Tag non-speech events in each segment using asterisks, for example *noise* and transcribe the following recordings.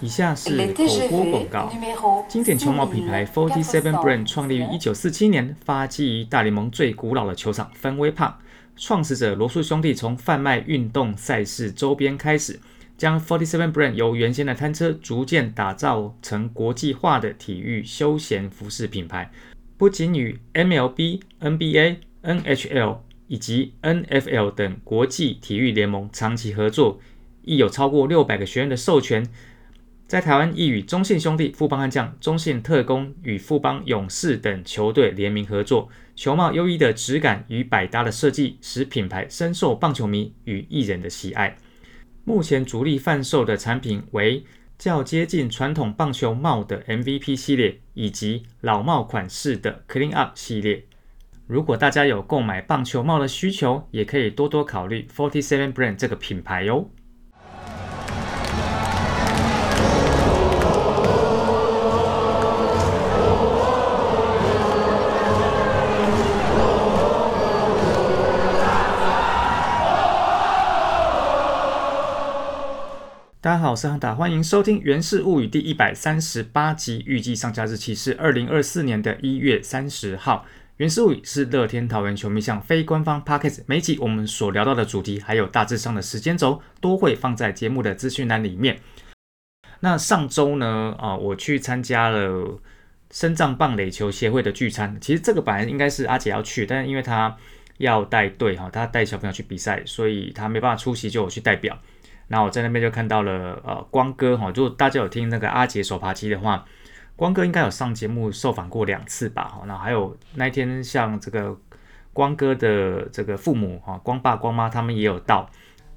以下是口播广告。经典球帽品牌 *laughs* Forty Seven Brand 创立于一九四七年，发迹于大联盟最古老的球场芬威帕。创始者罗素兄弟从贩卖运动赛事周边开始，将 Forty Seven Brand 由原先的摊车逐渐打造成国际化的体育休闲服饰品牌。不仅与 MLB、NBA、NHL 以及 NFL 等国际体育联盟长期合作，亦有超过六百个学院的授权。在台湾亦与中信兄弟、富邦悍将、中信特工与富邦勇士等球队联名合作，球帽优异的质感与百搭的设计，使品牌深受棒球迷与艺人的喜爱。目前主力贩售的产品为较接近传统棒球帽的 MVP 系列，以及老帽款式的 Clean Up 系列。如果大家有购买棒球帽的需求，也可以多多考虑 Forty Seven Brand 这个品牌哟。大家好，我是汉达，欢迎收听《源氏物语》第一百三十八集，预计上架日期是二零二四年的一月三十号。《源氏物语》是乐天桃园球迷向非官方 p o c k e t 每集我们所聊到的主题，还有大致上的时间轴，都会放在节目的资讯栏里面。那上周呢，啊，我去参加了深藏棒垒球协会的聚餐。其实这个本来应该是阿姐要去，但是因为她要带队哈，她带小朋友去比赛，所以她没办法出席，就我去代表。那我在那边就看到了，呃，光哥哈，如果大家有听那个阿杰手扒鸡的话，光哥应该有上节目受访过两次吧，哈。那还有那天像这个光哥的这个父母哈，光爸光妈他们也有到，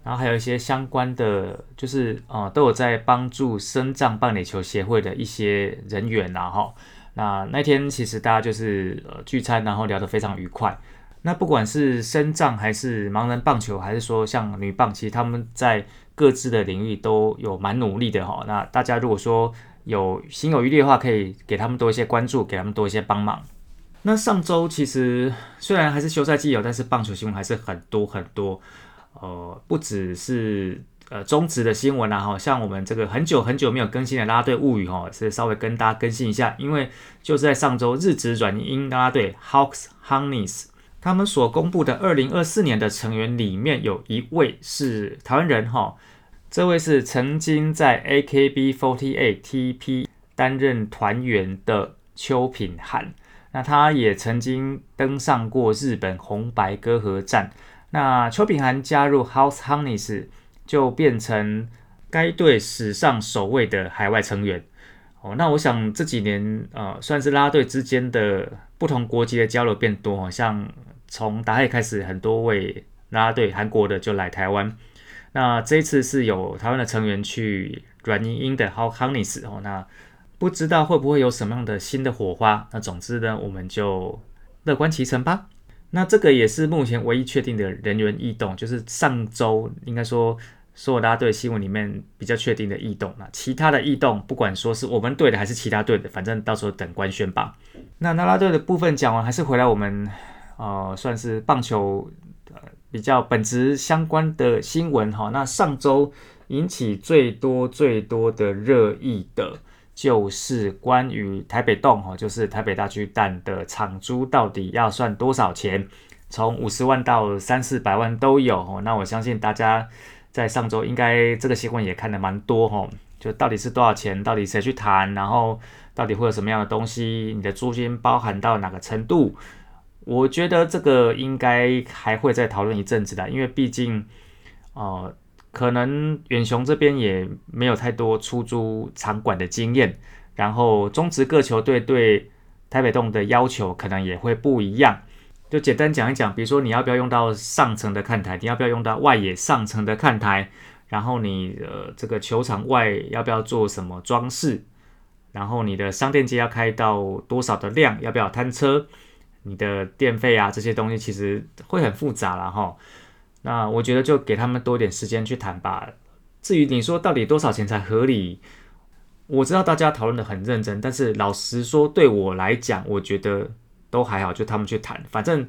然后还有一些相关的，就是呃，都有在帮助深藏棒垒球协会的一些人员呐，哈。那那天其实大家就是呃聚餐，然后聊得非常愉快。那不管是深藏还是盲人棒球，还是说像女棒，其实他们在各自的领域都有蛮努力的哈。那大家如果说有心有余力的话，可以给他们多一些关注，给他们多一些帮忙。那上周其实虽然还是休赛季有，但是棒球新闻还是很多很多。呃，不只是呃中职的新闻啦，哈，像我们这个很久很久没有更新的拉拉队物语哈，是稍微跟大家更新一下，因为就是在上周日职软银拉拉队 Hawks Honeys。他们所公布的二零二四年的成员里面有一位是台湾人哈，这位是曾经在 AKB48 TP 担任团员的邱品涵，那他也曾经登上过日本红白歌合战。那邱品涵加入 House Honeys 就变成该队史上首位的海外成员。哦，那我想这几年呃，算是拉队之间的不同国籍的交流变多，像。从打黑开始，很多位拉拉队韩国的就来台湾。那这一次是有台湾的成员去软英英的 How Honeys 哦，那不知道会不会有什么样的新的火花？那总之呢，我们就乐观其成吧。那这个也是目前唯一确定的人员异动，就是上周应该说所有拉拉队新闻里面比较确定的异动。那其他的异动，不管说是我们队的还是其他队的，反正到时候等官宣吧。那拉拉队的部分讲完，还是回来我们。呃，算是棒球呃比较本质相关的新闻哈。那上周引起最多最多的热议的，就是关于台北洞哈，就是台北大巨蛋的场租到底要算多少钱？从五十万到三四百万都有哦。那我相信大家在上周应该这个新闻也看得蛮多哈。就到底是多少钱？到底谁去谈？然后到底会有什么样的东西？你的租金包含到哪个程度？我觉得这个应该还会再讨论一阵子的，因为毕竟，呃，可能远雄这边也没有太多出租场馆的经验，然后中职各球队对台北洞的要求可能也会不一样。就简单讲一讲，比如说你要不要用到上层的看台，你要不要用到外野上层的看台，然后你呃这个球场外要不要做什么装饰，然后你的商店街要开到多少的量，要不要摊车？你的电费啊，这些东西其实会很复杂了哈。那我觉得就给他们多点时间去谈吧。至于你说到底多少钱才合理，我知道大家讨论的很认真，但是老实说，对我来讲，我觉得都还好，就他们去谈。反正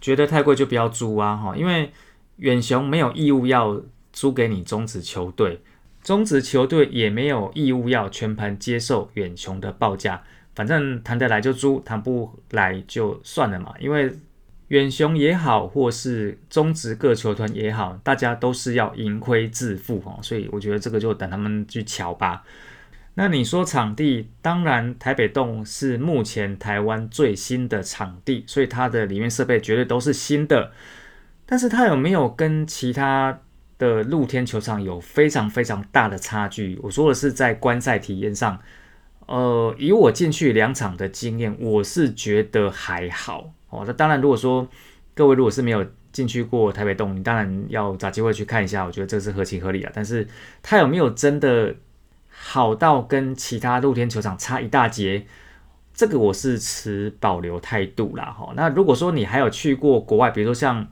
觉得太贵就不要租啊哈，因为远雄没有义务要租给你中止球队。中职球队也没有义务要全盘接受远雄的报价，反正谈得来就租，谈不来就算了嘛。因为远雄也好，或是中职各球团也好，大家都是要盈亏自负哦，所以我觉得这个就等他们去瞧吧。那你说场地，当然台北洞是目前台湾最新的场地，所以它的里面设备绝对都是新的。但是它有没有跟其他的露天球场有非常非常大的差距？我说的是在观赛体验上，呃，以我进去两场的经验，我是觉得还好哦。那当然，如果说各位如果是没有进去过台北洞，你当然要找机会去看一下，我觉得这是合情合理啊。但是它有没有真的？好到跟其他露天球场差一大截，这个我是持保留态度啦。哈，那如果说你还有去过国外，比如说像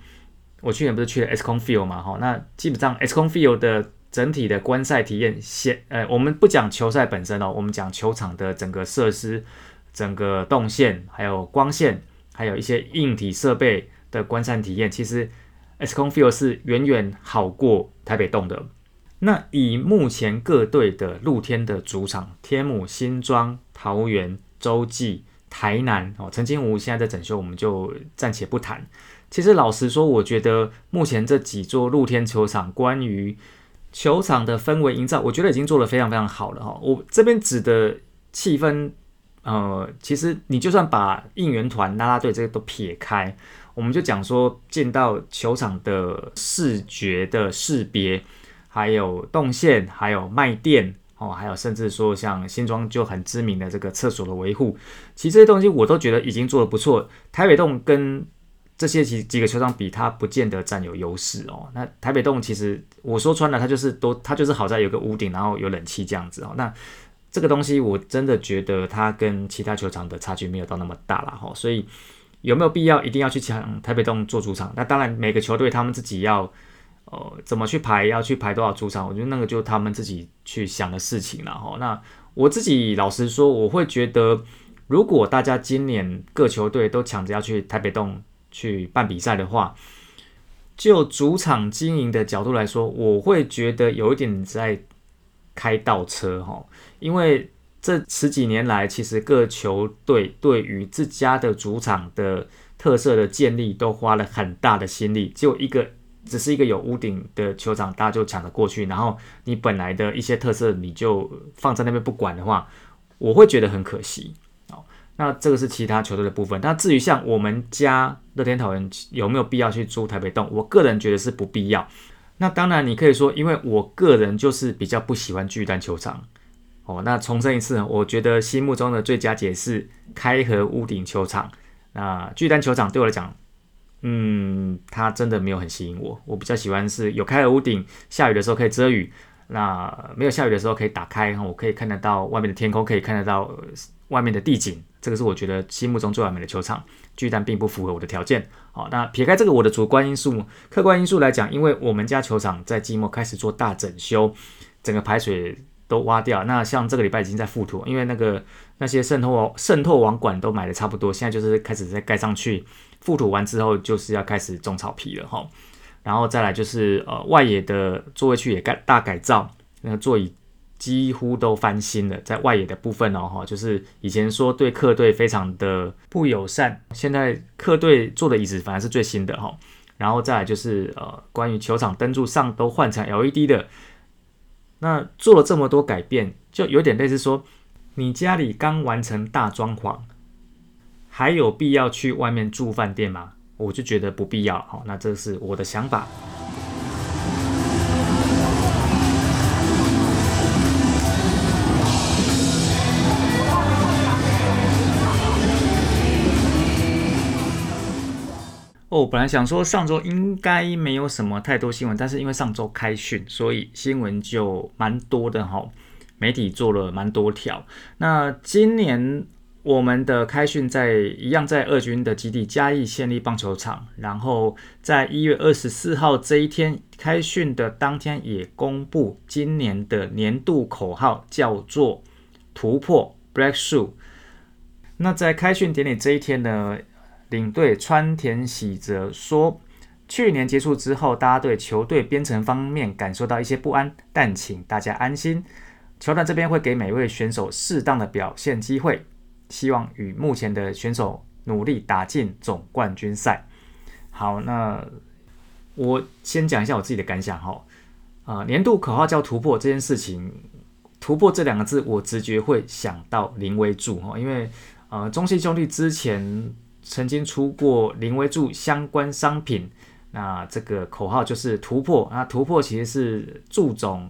我去年不是去了 s c o n Field 嘛，哈，那基本上 s c o n Field 的整体的观赛体验，先呃，我们不讲球赛本身哦，我们讲球场的整个设施、整个动线、还有光线，还有一些硬体设备的观赛体验，其实 S 空 Field 是远远好过台北洞的。那以目前各队的露天的主场，天母、新庄、桃园、洲际、台南哦，陈金湖现在在整修，我们就暂且不谈。其实老实说，我觉得目前这几座露天球场，关于球场的氛围营造，我觉得已经做得非常非常好了哈。我这边指的气氛，呃，其实你就算把应援团、拉拉队这些都撇开，我们就讲说进到球场的视觉的识别。还有动线，还有卖店哦，还有甚至说像新庄就很知名的这个厕所的维护，其实这些东西我都觉得已经做得不错。台北洞跟这些几几个球场比，它不见得占有优势哦。那台北洞其实我说穿了，它就是都它就是好在有个屋顶，然后有冷气这样子哦。那这个东西我真的觉得它跟其他球场的差距没有到那么大了哈。所以有没有必要一定要去抢台北洞做主场？那当然每个球队他们自己要。呃，怎么去排？要去排多少主场？我觉得那个就他们自己去想的事情了哈。那我自己老实说，我会觉得，如果大家今年各球队都抢着要去台北洞去办比赛的话，就主场经营的角度来说，我会觉得有一点在开倒车哈。因为这十几年来，其实各球队对于自家的主场的特色的建立，都花了很大的心力，就一个。只是一个有屋顶的球场，大家就抢着过去，然后你本来的一些特色你就放在那边不管的话，我会觉得很可惜。哦，那这个是其他球队的部分。那至于像我们家乐天桃园有没有必要去租台北洞，我个人觉得是不必要。那当然你可以说，因为我个人就是比较不喜欢巨蛋球场。哦，那重申一次，我觉得心目中的最佳解是开合屋顶球场。那巨蛋球场对我来讲。嗯，它真的没有很吸引我。我比较喜欢是有开了屋顶，下雨的时候可以遮雨。那没有下雨的时候可以打开，我可以看得到外面的天空，可以看得到外面的地景。这个是我觉得心目中最完美的球场。巨蛋并不符合我的条件。好，那撇开这个我的主观因素，客观因素来讲，因为我们家球场在季末开始做大整修，整个排水都挖掉。那像这个礼拜已经在覆土，因为那个那些渗透渗透网管都买的差不多，现在就是开始在盖上去。覆土完之后，就是要开始种草皮了哈，然后再来就是呃外野的座位区也改大改造，那座椅几乎都翻新了，在外野的部分哦哈，就是以前说对客队非常的不友善，现在客队坐的椅子反而是最新的哈，然后再来就是呃关于球场灯柱上都换成 LED 的，那做了这么多改变，就有点类似说你家里刚完成大装潢。还有必要去外面住饭店吗？我就觉得不必要。好，那这是我的想法。哦，本来想说上周应该没有什么太多新闻，但是因为上周开训，所以新闻就蛮多的哈。媒体做了蛮多条。那今年。我们的开训在一样在二军的基地嘉义县立棒球场，然后在一月二十四号这一天开训的当天也公布今年的年度口号叫做突破 Breakthrough。那在开训典礼这一天呢，领队川田喜则说，去年结束之后，大家对球队编程方面感受到一些不安，但请大家安心，球团这边会给每位选手适当的表现机会，希望与目前的选手努力打进总冠军赛。好，那我先讲一下我自己的感想哈。啊，年度口号叫突破这件事情，突破这两个字，我直觉会想到林威柱哈，因为呃，中信兄弟之前曾经出过林威柱相关商品。那这个口号就是突破。那突破其实是祝总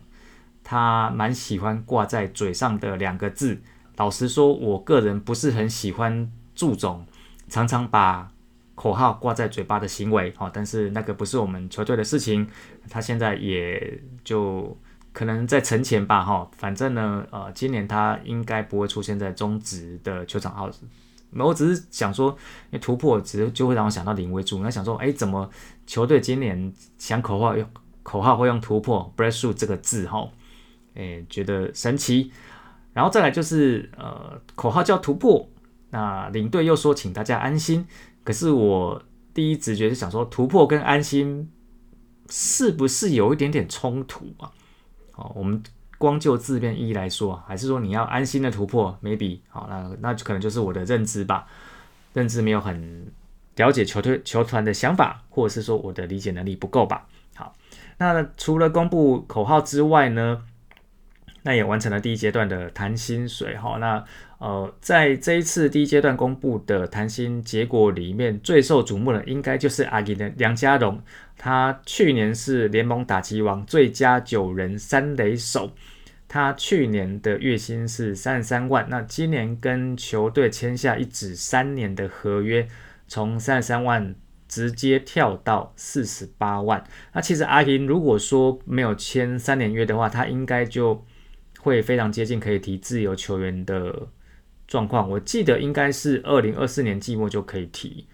他蛮喜欢挂在嘴上的两个字。老实说，我个人不是很喜欢祝总常常把口号挂在嘴巴的行为。哦，但是那个不是我们球队的事情。他现在也就可能在存钱吧。哈，反正呢，呃，今年他应该不会出现在中职的球场号号。我只是想说，突破只是就会让我想到林威柱。那想说，哎，怎么球队今年想口号用口号会用突破 breakthrough 这个字哈？哎，觉得神奇。然后再来就是呃，口号叫突破，那领队又说请大家安心。可是我第一直觉是想说，突破跟安心是不是有一点点冲突啊？哦，我们。光就字面意义来说，还是说你要安心的突破，maybe 好，那那可能就是我的认知吧，认知没有很了解球队球团的想法，或者是说我的理解能力不够吧。好，那除了公布口号之外呢，那也完成了第一阶段的谈薪水。哈，那呃，在这一次第一阶段公布的谈薪结果里面，最受瞩目的应该就是阿吉的梁家荣。他去年是联盟打击王、最佳九人三垒手，他去年的月薪是三十三万，那今年跟球队签下一纸三年的合约，从三十三万直接跳到四十八万。那其实阿银如果说没有签三年约的话，他应该就会非常接近可以提自由球员的状况。我记得应该是二零二四年季末就可以提，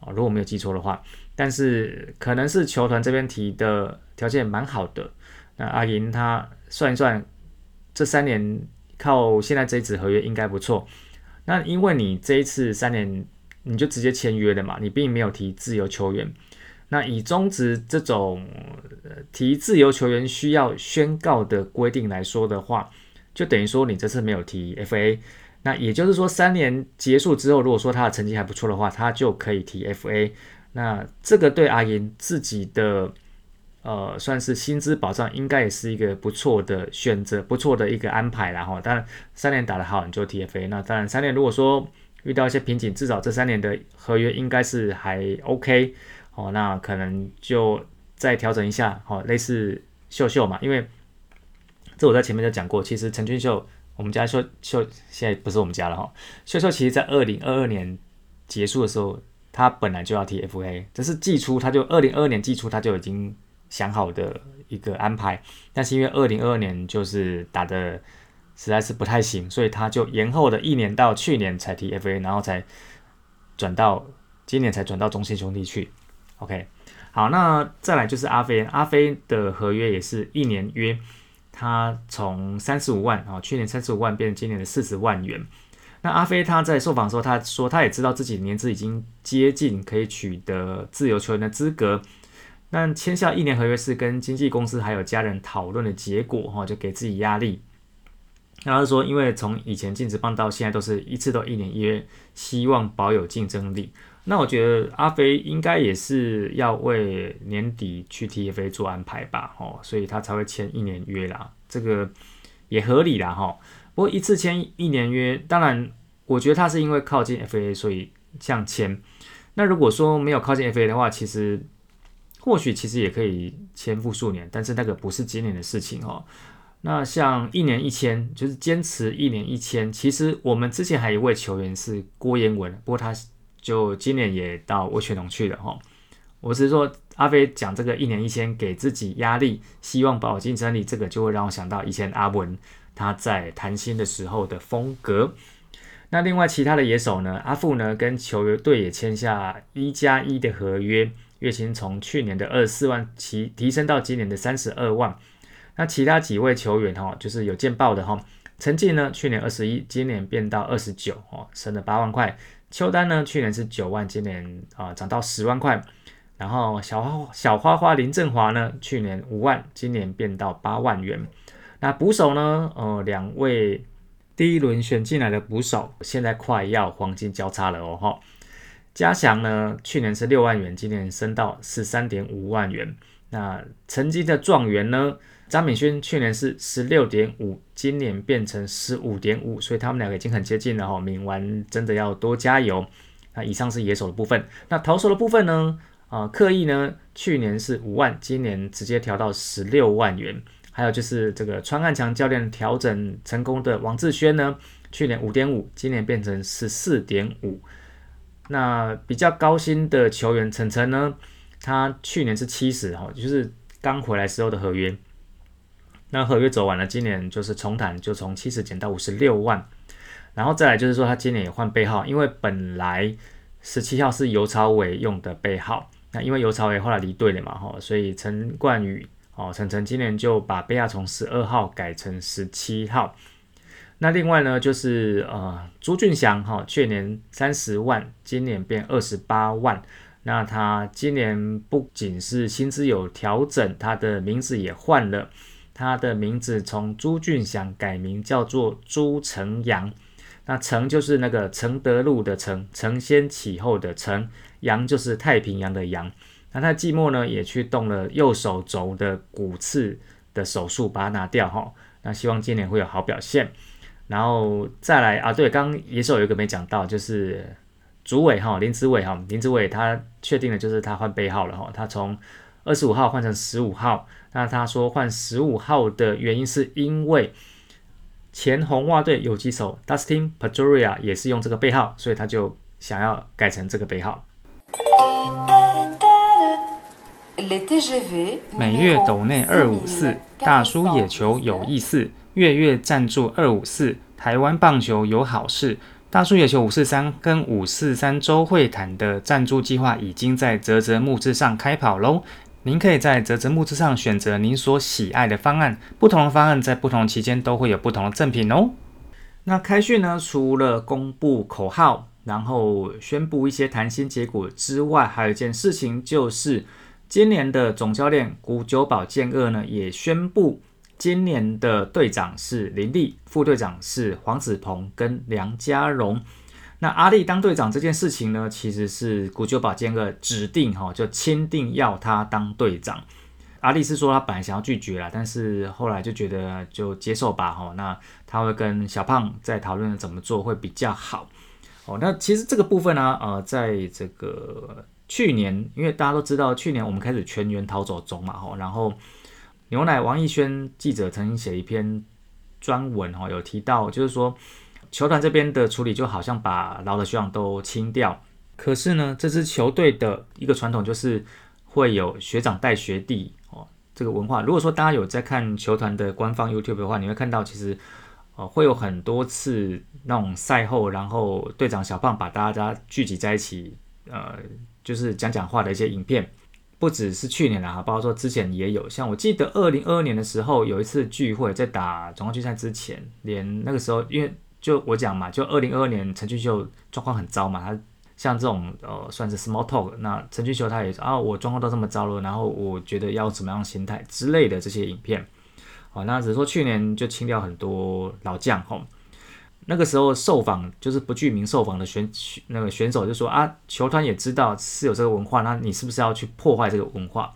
啊，如果没有记错的话。但是可能是球团这边提的条件蛮好的，那阿银他算一算，这三年靠现在这一纸合约应该不错。那因为你这一次三年你就直接签约了嘛，你并没有提自由球员。那以中职这种提自由球员需要宣告的规定来说的话，就等于说你这次没有提 FA。那也就是说三年结束之后，如果说他的成绩还不错的话，他就可以提 FA。那这个对阿银自己的呃，算是薪资保障，应该也是一个不错的选择，不错的一个安排啦哈。当然，三年打得好，你就 TFA。那当然，三年如果说遇到一些瓶颈，至少这三年的合约应该是还 OK 哦。那可能就再调整一下，哦，类似秀秀嘛，因为这我在前面就讲过，其实陈俊秀，我们家秀秀现在不是我们家了哈。秀秀其实在二零二二年结束的时候。他本来就要 TFA，这是季初他就二零二二年季初他就已经想好的一个安排，但是因为二零二二年就是打的实在是不太行，所以他就延后了一年到去年才 TFA，然后才转到今年才转到中信兄弟去。OK，好，那再来就是阿飞，阿飞的合约也是一年约，他从三十五万啊，去年三十五万变成今年的四十万元。那阿飞他在受访的时候，他说他也知道自己年资已经接近可以取得自由球员的资格，那签下一年合约是跟经纪公司还有家人讨论的结果，哈，就给自己压力。然后说，因为从以前禁止棒到现在都是一次都一年约，希望保有竞争力。那我觉得阿飞应该也是要为年底去 TFA 做安排吧，哦，所以他才会签一年约啦，这个也合理啦，哈。不过一次签一年约，当然我觉得他是因为靠近 FA 所以这样签。那如果说没有靠近 FA 的话，其实或许其实也可以签复数年，但是那个不是今年的事情哦。那像一年一签，就是坚持一年一签。其实我们之前还有一位球员是郭彦文，不过他就今年也到威权龙去了哈。我是说阿飞讲这个一年一千给自己压力，希望保竞争力，这个就会让我想到以前阿文。他在谈薪的时候的风格。那另外其他的野手呢？阿富呢跟球队也签下一加一的合约，月薪从去年的二十四万提提升到今年的三十二万。那其他几位球员哈，就是有见报的哈。陈进呢，去年二十一，今年变到二十九哦，升了八万块。邱丹呢，去年是九万，今年啊涨到十万块。然后小花小花花林振华呢，去年五万，今年变到八万元。那捕手呢，呃，两位第一轮选进来的捕手，现在快要黄金交叉了哦哈。嘉祥呢，去年是六万元，今年升到十三点五万元。那曾经的状元呢？张敏轩去年是十六点五，今年变成十五点五，所以他们两个已经很接近了哈。敏完真的要多加油。那以上是野手的部分，那投手的部分呢？啊，刻意呢，去年是五万，今年直接调到十六万元。还有就是这个川汉强教练调整成功的王志轩呢，去年五点五，今年变成十四点五。那比较高薪的球员陈晨呢？他去年是七十哈，就是刚回来时候的合约，那合约走完了，今年就是重谈，就从七十减到五十六万，然后再来就是说他今年也换背号，因为本来十七号是尤朝伟用的背号，那因为尤朝伟后来离队了嘛哈，所以陈冠宇哦陈晨今年就把背号从十二号改成十七号，那另外呢就是呃朱俊祥哈，去年三十万，今年变二十八万。那他今年不仅是薪资有调整，他的名字也换了，他的名字从朱俊祥改名叫做朱成阳。那成就是那个承德路的承，承先启后的承，阳就是太平洋的阳。那他季末呢也去动了右手肘的骨刺的手术，把它拿掉哈。那希望今年会有好表现。然后再来啊，对，刚刚也是有一个没讲到，就是。主委哈林子伟哈林子伟他确定了就是他换背号了哈他从二十五号换成十五号那他说换十五号的原因是因为前红袜队游击手 Dustin Pedroia 也是用这个背号所以他就想要改成这个背号。每月斗内二五四大叔野球有意思月月赞助二五四台湾棒球有好事。大叔野球五四三跟五四三周会谈的赞助计划已经在泽泽木志上开跑喽！您可以在泽泽木之上选择您所喜爱的方案，不同的方案在不同期间都会有不同的赠品哦。那开训呢？除了公布口号，然后宣布一些谈心结果之外，还有一件事情就是今年的总教练古久保健二呢也宣布。今年的队长是林立，副队长是黄子鹏跟梁家荣。那阿力当队长这件事情呢，其实是古久保坚二指定哈，就钦定要他当队长。阿力是说他本来想要拒绝啦，但是后来就觉得就接受吧哈。那他会跟小胖在讨论怎么做会比较好。哦，那其实这个部分呢，呃，在这个去年，因为大家都知道，去年我们开始全员逃走中嘛，哈，然后。牛奶王艺轩记者曾经写一篇专文哈，有提到就是说球团这边的处理就好像把老的学长都清掉，可是呢，这支球队的一个传统就是会有学长带学弟哦这个文化。如果说大家有在看球团的官方 YouTube 的话，你会看到其实呃会有很多次那种赛后，然后队长小胖把大家聚集在一起，呃，就是讲讲话的一些影片。不只是去年了哈，包括说之前也有，像我记得二零二二年的时候有一次聚会，在打总冠军赛之前，连那个时候，因为就我讲嘛，就二零二二年陈俊秀状况很糟嘛，他像这种呃算是 small talk，那陈俊秀他也啊我状况都这么糟了，然后我觉得要怎么样心态之类的这些影片，好，那只是说去年就清掉很多老将吼。那个时候受访就是不具名受访的选那个选手就说啊，球团也知道是有这个文化，那你是不是要去破坏这个文化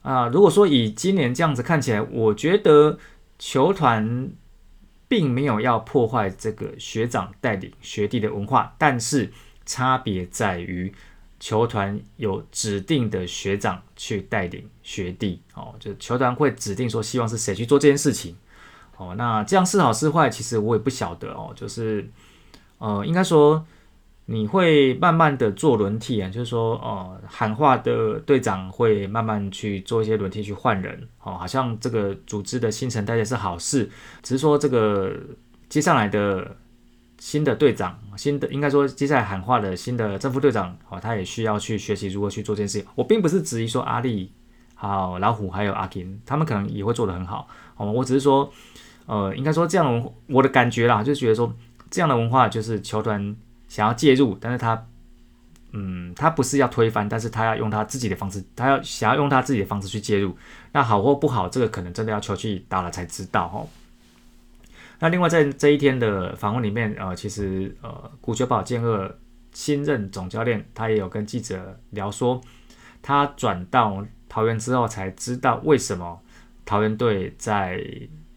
啊？如果说以今年这样子看起来，我觉得球团并没有要破坏这个学长带领学弟的文化，但是差别在于球团有指定的学长去带领学弟哦，就球团会指定说希望是谁去做这件事情。哦，那这样是好是坏，其实我也不晓得哦。就是，呃，应该说你会慢慢的做轮替啊，就是说，呃，喊话的队长会慢慢去做一些轮替去换人。哦，好像这个组织的新陈代谢是好事，只是说这个接下来的新的队长，新的应该说接下来喊话的新的正副队长，哦，他也需要去学习如何去做这件事情。我并不是质疑说阿力、好老虎还有阿金，他们可能也会做得很好。哦，我只是说。呃，应该说这样的，我的感觉啦，就觉得说这样的文化就是球团想要介入，但是他嗯，他不是要推翻，但是他要用他自己的方式，他要想要用他自己的方式去介入。那好或不好，这个可能真的要球去打了才知道哦。那另外在这一天的访问里面，呃，其实呃，古球宝剑二新任总教练他也有跟记者聊说，他转到桃园之后才知道为什么桃园队在。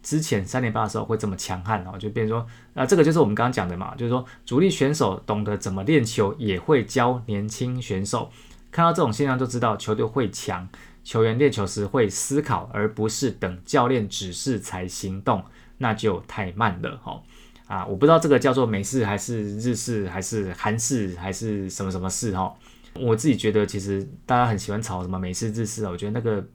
之前三连霸的时候会这么强悍哦，就变成说，那这个就是我们刚刚讲的嘛，就是说主力选手懂得怎么练球，也会教年轻选手。看到这种现象就知道球队会强，球员练球时会思考，而不是等教练指示才行动，那就太慢了哈。啊，我不知道这个叫做美式还是日式还是韩式还是什么什么式哈。我自己觉得其实大家很喜欢炒什么美式日式啊，我觉得那个。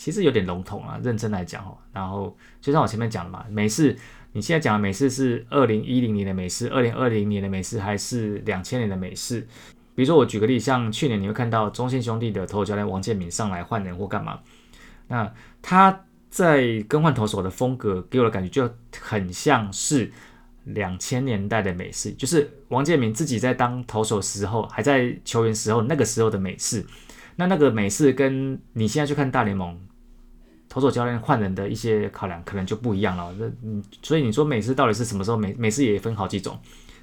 其实有点笼统啊，认真来讲哦。然后就像我前面讲的嘛，美式，你现在讲的美式是二零一零年的美式，二零二零年的美式，还是两千年的美式？比如说我举个例，像去年你会看到中信兄弟的投手教练王建民上来换人或干嘛，那他在更换投手的风格给我的感觉就很像是两千年代的美式，就是王建民自己在当投手时候，还在球员时候那个时候的美式。那那个美式跟你现在去看大联盟。投手教练换人的一些考量可能就不一样了。那嗯，所以你说美式到底是什么时候？美美式也分好几种，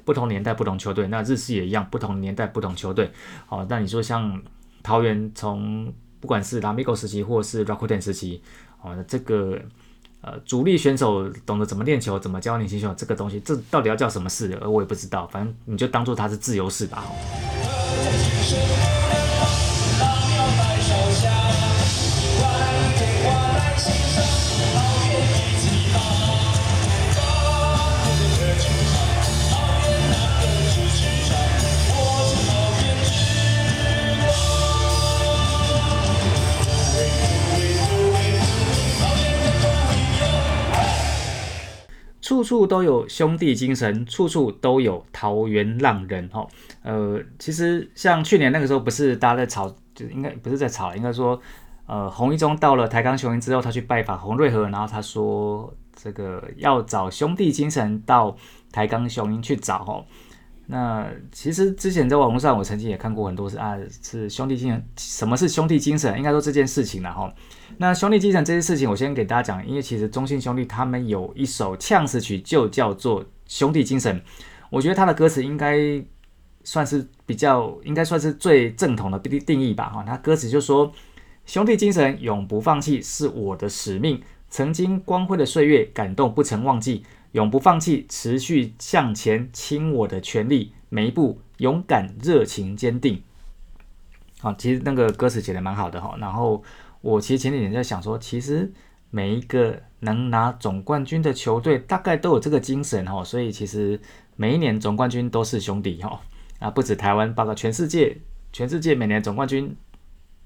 不同年代不同球队。那日式也一样，不同年代不同球队。好，那你说像桃园从不管是拉米狗时期或是 Rakuten 时期，哦，这个呃主力选手懂得怎么练球，怎么教年轻选手，这个东西这到底要叫什么式？我也不知道。反正你就当做它是自由式吧。好处处都有兄弟精神，处处都有桃园浪人哈。呃，其实像去年那个时候，不是大家在吵，就应该不是在吵，应该说，呃，洪一中到了台钢雄鹰之后，他去拜访洪瑞和，然后他说这个要找兄弟精神到台钢雄鹰去找哈。那其实之前在网络上，我曾经也看过很多是啊，是兄弟精神，什么是兄弟精神？应该说这件事情了哈。那兄弟精神这件事情，我先给大家讲，因为其实中信兄弟他们有一首呛死曲，就叫做《兄弟精神》。我觉得他的歌词应该算是比较，应该算是最正统的定定义吧。哈，他歌词就说：“兄弟精神永不放弃是我的使命，曾经光辉的岁月感动不曾忘记，永不放弃，持续向前，倾我的全力，每一步勇敢、热情、坚定。”好，其实那个歌词写的蛮好的哈，然后。我其实前几年在想说，其实每一个能拿总冠军的球队，大概都有这个精神哈，所以其实每一年总冠军都是兄弟哈啊，不止台湾，包括全世界，全世界每年总冠军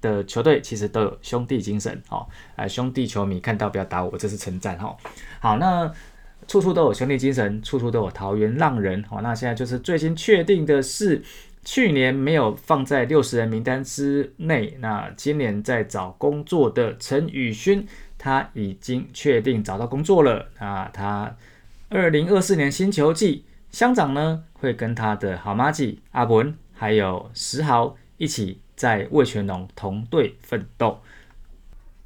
的球队其实都有兄弟精神哈，啊兄弟球迷看到不要打我，这是称赞哈。好，那处处都有兄弟精神，处处都有桃园浪人好，那现在就是最新确定的是。去年没有放在六十人名单之内，那今年在找工作的陈宇勋，他已经确定找到工作了。那他二零二四年新球季，乡长呢会跟他的好妈吉阿文还有石豪一起在魏全龙同队奋斗。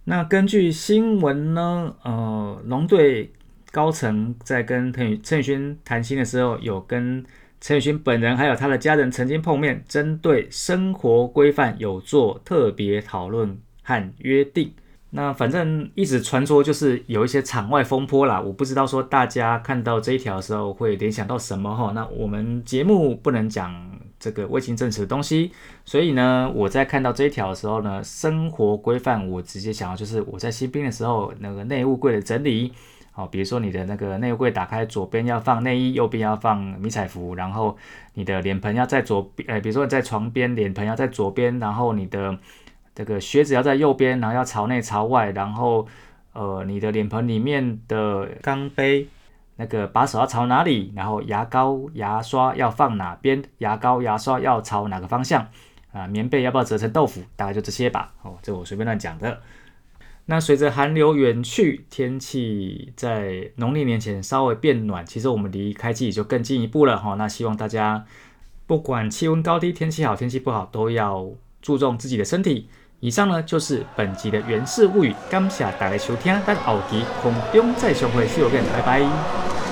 那根据新闻呢，呃，龙队高层在跟陈宇陈宇轩谈心的时候，有跟。陈宇轩本人还有他的家人曾经碰面，针对生活规范有做特别讨论和约定。那反正一直传说就是有一些场外风波啦，我不知道说大家看到这一条的时候会联想到什么哈。那我们节目不能讲这个未经证实的东西，所以呢，我在看到这一条的时候呢，生活规范我直接想到就是我在新兵的时候那个内务柜的整理。好，比如说你的那个内柜打开，左边要放内衣，右边要放迷彩服，然后你的脸盆要在左边，呃，比如说你在床边，脸盆要在左边，然后你的这个靴子要在右边，然后要朝内朝外，然后呃，你的脸盆里面的钢杯那个把手要朝哪里，然后牙膏牙刷要放哪边，牙膏牙刷要朝哪个方向啊？棉被要不要折成豆腐？大概就这些吧。哦，这我随便乱讲的。那随着寒流远去，天气在农历年前稍微变暖，其实我们离开季就更进一步了哈。那希望大家不管气温高低、天气好、天气不好，都要注重自己的身体。以上呢就是本集的《源氏物语》，感谢大家收听，但后期空中再相会，See you again，拜拜。